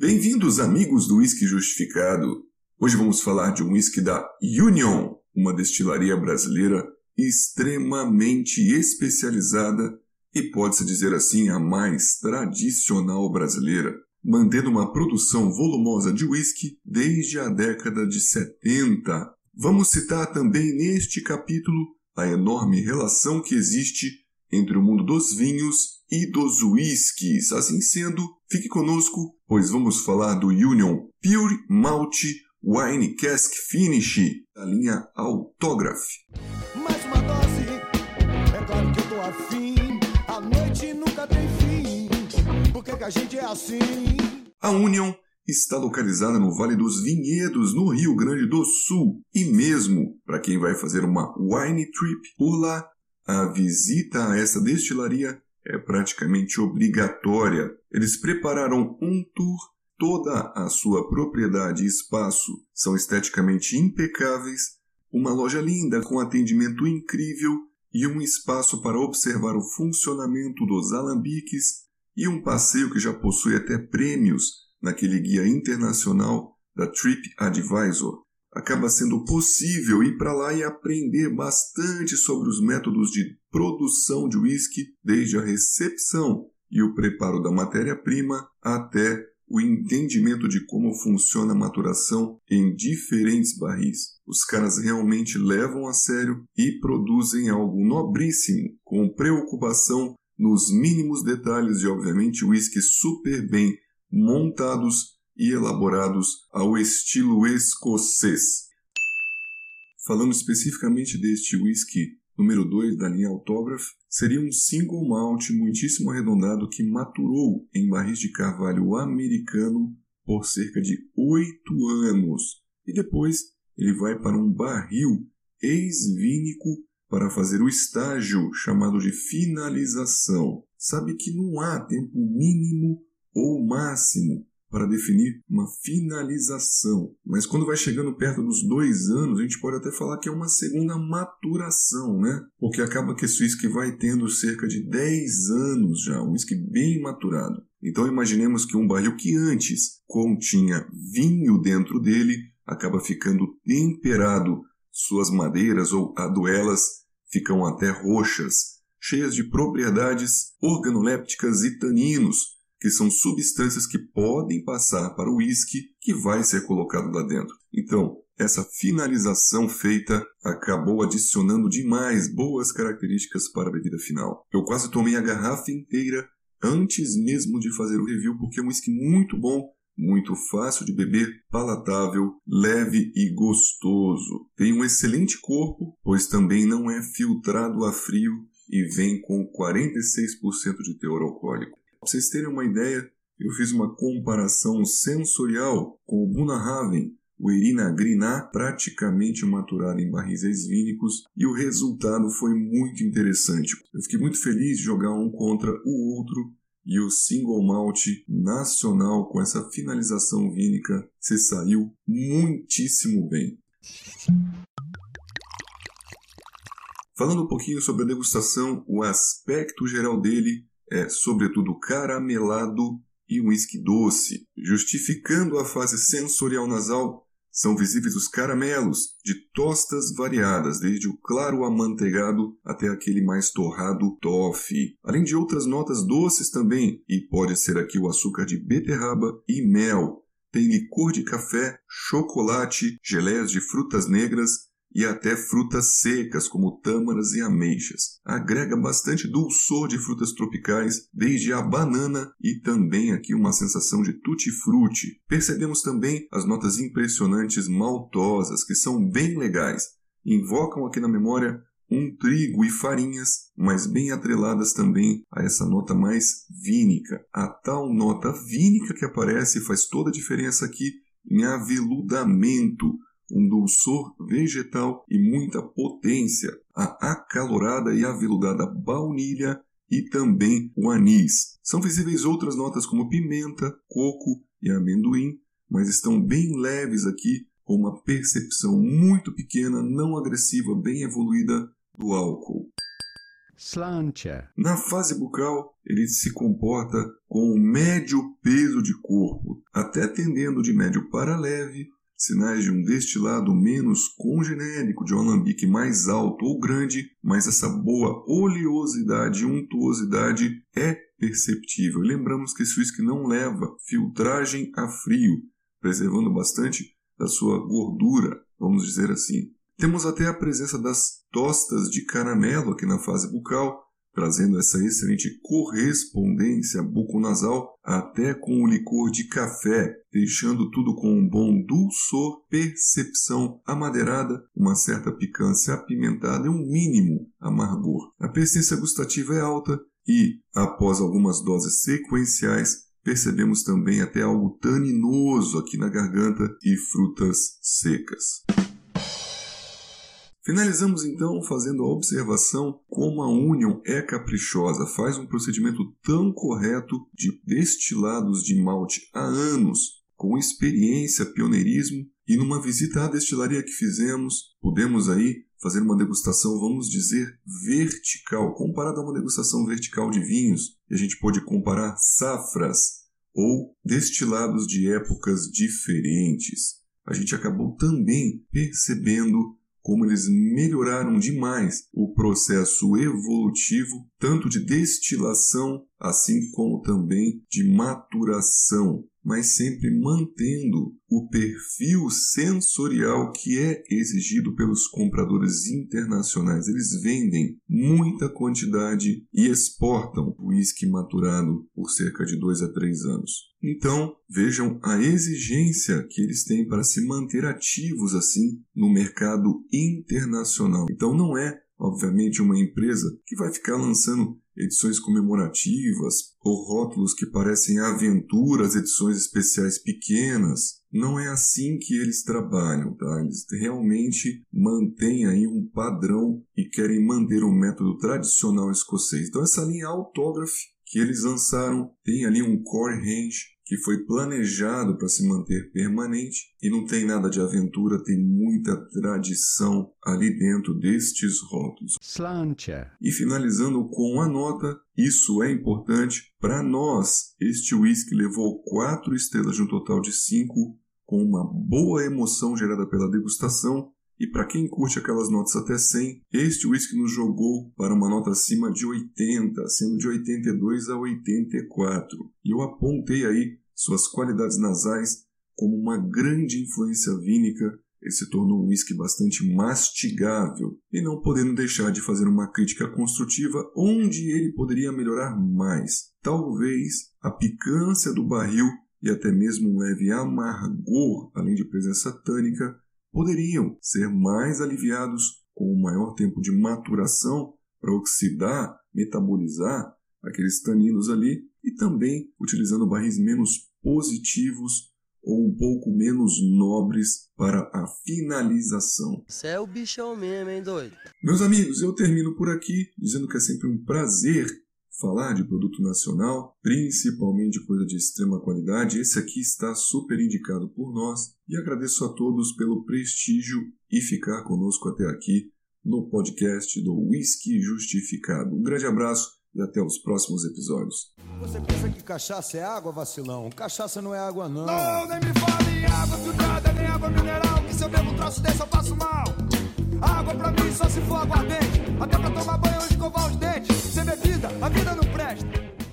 Bem-vindos, amigos do Whisky Justificado. Hoje vamos falar de um whisky da Union, uma destilaria brasileira extremamente especializada e pode-se dizer assim a mais tradicional brasileira, mantendo uma produção volumosa de whisky desde a década de 70. Vamos citar também neste capítulo a enorme relação que existe entre o mundo dos vinhos e dos whiskies. Assim sendo, fique conosco, pois vamos falar do Union Pure Malt Wine Cask Finish da linha Autograph. Mais uma dose, é claro que eu tô afim. A noite nunca tem fim. Por que a gente é assim? A Union está localizada no Vale dos Vinhedos, no Rio Grande do Sul. E mesmo para quem vai fazer uma wine trip por lá, a visita a essa destilaria é praticamente obrigatória. Eles prepararam um tour, toda a sua propriedade e espaço são esteticamente impecáveis, uma loja linda com atendimento incrível e um espaço para observar o funcionamento dos alambiques e um passeio que já possui até prêmios naquele guia internacional da Trip Advisor acaba sendo possível ir para lá e aprender bastante sobre os métodos de produção de whisky, desde a recepção e o preparo da matéria-prima até o entendimento de como funciona a maturação em diferentes barris. Os caras realmente levam a sério e produzem algo nobríssimo, com preocupação nos mínimos detalhes e, obviamente, whiskies super bem montados e elaborados ao estilo escocês. Falando especificamente deste whisky número 2 da linha Autograph, seria um single malt muitíssimo arredondado que maturou em barris de carvalho americano por cerca de 8 anos. E depois ele vai para um barril ex-vínico para fazer o estágio chamado de finalização. Sabe que não há tempo mínimo ou máximo para definir uma finalização. Mas quando vai chegando perto dos dois anos, a gente pode até falar que é uma segunda maturação, né? Porque acaba que esse whisky vai tendo cerca de 10 anos já, um whisky bem maturado. Então imaginemos que um barril que antes continha vinho dentro dele acaba ficando temperado, suas madeiras ou aduelas ficam até roxas, cheias de propriedades organolépticas e taninos, que são substâncias que podem passar para o uísque que vai ser colocado lá dentro. Então, essa finalização feita acabou adicionando demais boas características para a bebida final. Eu quase tomei a garrafa inteira antes mesmo de fazer o review, porque é um whisky muito bom, muito fácil de beber, palatável, leve e gostoso. Tem um excelente corpo, pois também não é filtrado a frio e vem com 46% de teor alcoólico. Para vocês terem uma ideia, eu fiz uma comparação sensorial com o Bunnahaven, o Irina Griná, praticamente maturado em barris vínicos, e o resultado foi muito interessante. Eu fiquei muito feliz de jogar um contra o outro e o single malt nacional com essa finalização vínica se saiu muitíssimo bem. Falando um pouquinho sobre a degustação, o aspecto geral dele é, sobretudo, caramelado e um whisky doce. Justificando a fase sensorial nasal, são visíveis os caramelos de tostas variadas, desde o claro amanteigado até aquele mais torrado toffee, além de outras notas doces também, e pode ser aqui o açúcar de beterraba e mel. Tem licor de café, chocolate, geleias de frutas negras e até frutas secas como tâmaras e ameixas. Agrega bastante dulçor de frutas tropicais, desde a banana e também aqui uma sensação de tutti-frutti. Percebemos também as notas impressionantes maltosas, que são bem legais. Invocam aqui na memória um trigo e farinhas, mas bem atreladas também a essa nota mais vínica. A tal nota vínica que aparece faz toda a diferença aqui em aveludamento, um dulçor vegetal e muita potência, a acalorada e aveludada baunilha e também o anis. São visíveis outras notas como pimenta, coco e amendoim, mas estão bem leves aqui, com uma percepção muito pequena, não agressiva, bem evoluída do álcool. slantia, Na fase bucal, ele se comporta com um médio peso de corpo, até tendendo de médio para leve, sinais de um destilado menos congenérico, de um alambique mais alto ou grande, mas essa boa oleosidade e untuosidade é perceptível. Lembramos que esse whisky não leva filtragem a frio, preservando bastante da sua gordura, vamos dizer assim. Temos até a presença das tostas de caramelo aqui na fase bucal, trazendo essa excelente correspondência buconasal até com o licor de café, deixando tudo com um bom dulçor, percepção amadeirada, uma certa picância apimentada e um mínimo amargor. A persistência gustativa é alta e, após algumas doses sequenciais, percebemos também até algo taninoso aqui na garganta e frutas secas. Finalizamos então fazendo a observação como a Union é caprichosa, faz um procedimento tão correto de destilados de malte há anos, com experiência, pioneirismo, e numa visita à destilaria que fizemos, pudemos aí fazer uma degustação, vamos dizer, vertical, comparada a uma degustação vertical de vinhos, e a gente pôde comparar safras ou destilados de épocas diferentes. A gente acabou também percebendo como eles melhoraram demais o processo evolutivo, tanto de destilação, assim como também de maturação, mas sempre mantendo o perfil sensorial que é exigido pelos compradores internacionais. Eles vendem muita quantidade e exportam uísque maturado por cerca de dois a três anos. Então, vejam a exigência que eles têm para se manter ativos assim no mercado internacional. Então, não é, obviamente, uma empresa que vai ficar lançando edições comemorativas ou rótulos que parecem aventuras, edições especiais pequenas. Não é assim que eles trabalham, tá? Eles realmente mantêm aí um padrão e querem manter o um método tradicional escocês. Então essa linha Autograph que eles lançaram tem ali um core range que foi planejado para se manter permanente e não tem nada de aventura, tem muita tradição ali dentro destes rótulos. slantia, E finalizando com a nota, isso é importante para nós. Este whisky levou 4 estrelas de um total de 5, com uma boa emoção gerada pela degustação. E para quem curte aquelas notas até 100, este whisky nos jogou para uma nota acima de 80, sendo de 82 a 84. E eu apontei aí suas qualidades nasais como uma grande influência vínica ele se tornou um whisky bastante mastigável e não podendo deixar de fazer uma crítica construtiva onde ele poderia melhorar mais. Talvez a picância do barril e até mesmo um leve amargor, além de presença tânica, poderiam ser mais aliviados com um maior tempo de maturação para oxidar, metabolizar aqueles taninos ali e também utilizando barris menos positivos ou um pouco menos nobres para a finalização. Você é o bichão mesmo, hein, doido? Meus amigos, eu termino por aqui dizendo que é sempre um prazer falar de produto nacional, principalmente coisa de extrema qualidade. Esse aqui está super indicado por nós e agradeço a todos pelo prestígio e ficar conosco até aqui no podcast do Whisky Justificado. Um grande abraço e até os próximos episódios. Você pensa que cachaça é água, vacilão? Cachaça não é água, não. Não, nem me fale em água filtrada, nem água mineral. Que se eu bebo um troço desse eu passo mal. Água pra mim só se for aguardente. Até pra tomar banho ou escovar os dentes. Bebida, a vida não presta.